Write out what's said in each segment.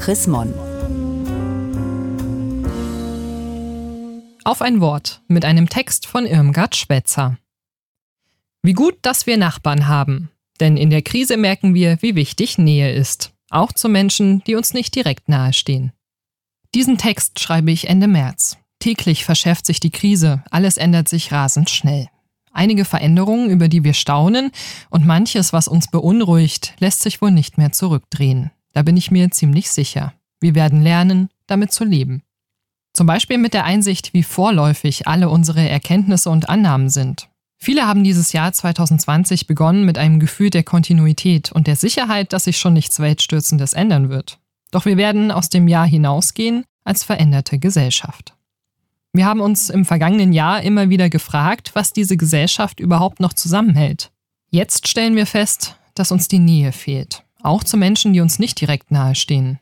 Chris Mon. Auf ein Wort mit einem Text von Irmgard Schwetzer. Wie gut, dass wir Nachbarn haben, denn in der Krise merken wir, wie wichtig Nähe ist, auch zu Menschen, die uns nicht direkt nahestehen. Diesen Text schreibe ich Ende März. Täglich verschärft sich die Krise, alles ändert sich rasend schnell. Einige Veränderungen, über die wir staunen, und manches, was uns beunruhigt, lässt sich wohl nicht mehr zurückdrehen. Da bin ich mir ziemlich sicher. Wir werden lernen, damit zu leben. Zum Beispiel mit der Einsicht, wie vorläufig alle unsere Erkenntnisse und Annahmen sind. Viele haben dieses Jahr 2020 begonnen mit einem Gefühl der Kontinuität und der Sicherheit, dass sich schon nichts Weltstürzendes ändern wird. Doch wir werden aus dem Jahr hinausgehen als veränderte Gesellschaft. Wir haben uns im vergangenen Jahr immer wieder gefragt, was diese Gesellschaft überhaupt noch zusammenhält. Jetzt stellen wir fest, dass uns die Nähe fehlt, auch zu Menschen, die uns nicht direkt nahestehen.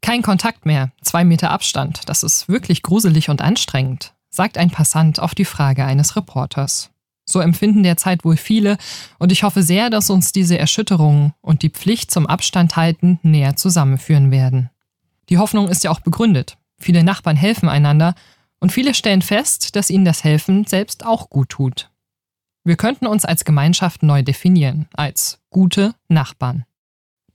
Kein Kontakt mehr, zwei Meter Abstand, das ist wirklich gruselig und anstrengend, sagt ein Passant auf die Frage eines Reporters. So empfinden derzeit wohl viele, und ich hoffe sehr, dass uns diese Erschütterungen und die Pflicht zum Abstand halten näher zusammenführen werden. Die Hoffnung ist ja auch begründet. Viele Nachbarn helfen einander und viele stellen fest, dass ihnen das Helfen selbst auch gut tut. Wir könnten uns als Gemeinschaft neu definieren, als gute Nachbarn.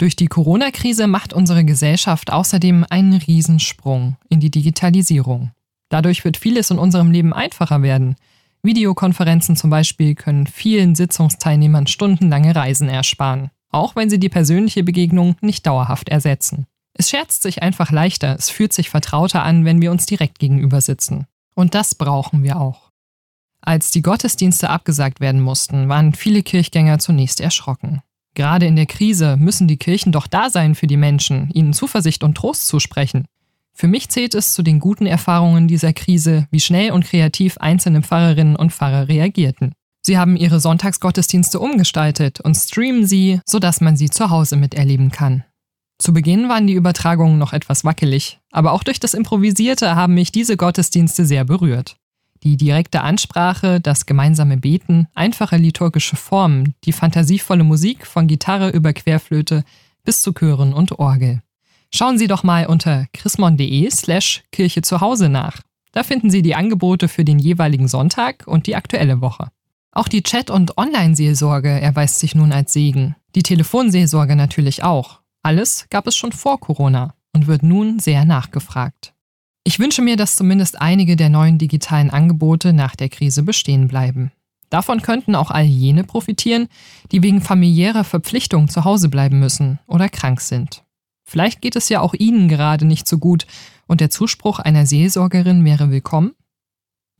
Durch die Corona-Krise macht unsere Gesellschaft außerdem einen Riesensprung in die Digitalisierung. Dadurch wird vieles in unserem Leben einfacher werden. Videokonferenzen zum Beispiel können vielen Sitzungsteilnehmern stundenlange Reisen ersparen, auch wenn sie die persönliche Begegnung nicht dauerhaft ersetzen. Es scherzt sich einfach leichter, es fühlt sich vertrauter an, wenn wir uns direkt gegenüber sitzen. Und das brauchen wir auch. Als die Gottesdienste abgesagt werden mussten, waren viele Kirchgänger zunächst erschrocken. Gerade in der Krise müssen die Kirchen doch da sein für die Menschen, ihnen Zuversicht und Trost zusprechen. Für mich zählt es zu den guten Erfahrungen dieser Krise, wie schnell und kreativ einzelne Pfarrerinnen und Pfarrer reagierten. Sie haben ihre Sonntagsgottesdienste umgestaltet und streamen sie, sodass man sie zu Hause miterleben kann. Zu Beginn waren die Übertragungen noch etwas wackelig, aber auch durch das Improvisierte haben mich diese Gottesdienste sehr berührt. Die direkte Ansprache, das gemeinsame Beten, einfache liturgische Formen, die fantasievolle Musik von Gitarre über Querflöte bis zu Chören und Orgel. Schauen Sie doch mal unter chrismon.de slash Kirche zu Hause nach. Da finden Sie die Angebote für den jeweiligen Sonntag und die aktuelle Woche. Auch die Chat- und Online-Seelsorge erweist sich nun als Segen. Die Telefonseelsorge natürlich auch. Alles gab es schon vor Corona und wird nun sehr nachgefragt. Ich wünsche mir, dass zumindest einige der neuen digitalen Angebote nach der Krise bestehen bleiben. Davon könnten auch all jene profitieren, die wegen familiärer Verpflichtungen zu Hause bleiben müssen oder krank sind. Vielleicht geht es ja auch Ihnen gerade nicht so gut und der Zuspruch einer Seelsorgerin wäre willkommen?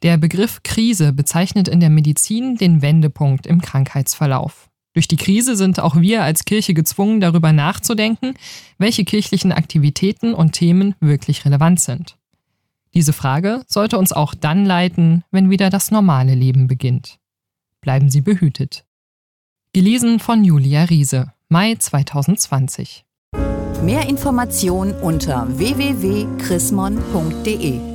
Der Begriff Krise bezeichnet in der Medizin den Wendepunkt im Krankheitsverlauf. Durch die Krise sind auch wir als Kirche gezwungen, darüber nachzudenken, welche kirchlichen Aktivitäten und Themen wirklich relevant sind. Diese Frage sollte uns auch dann leiten, wenn wieder das normale Leben beginnt. Bleiben Sie behütet. Gelesen von Julia Riese, Mai 2020. Mehr Informationen unter www.chrismon.de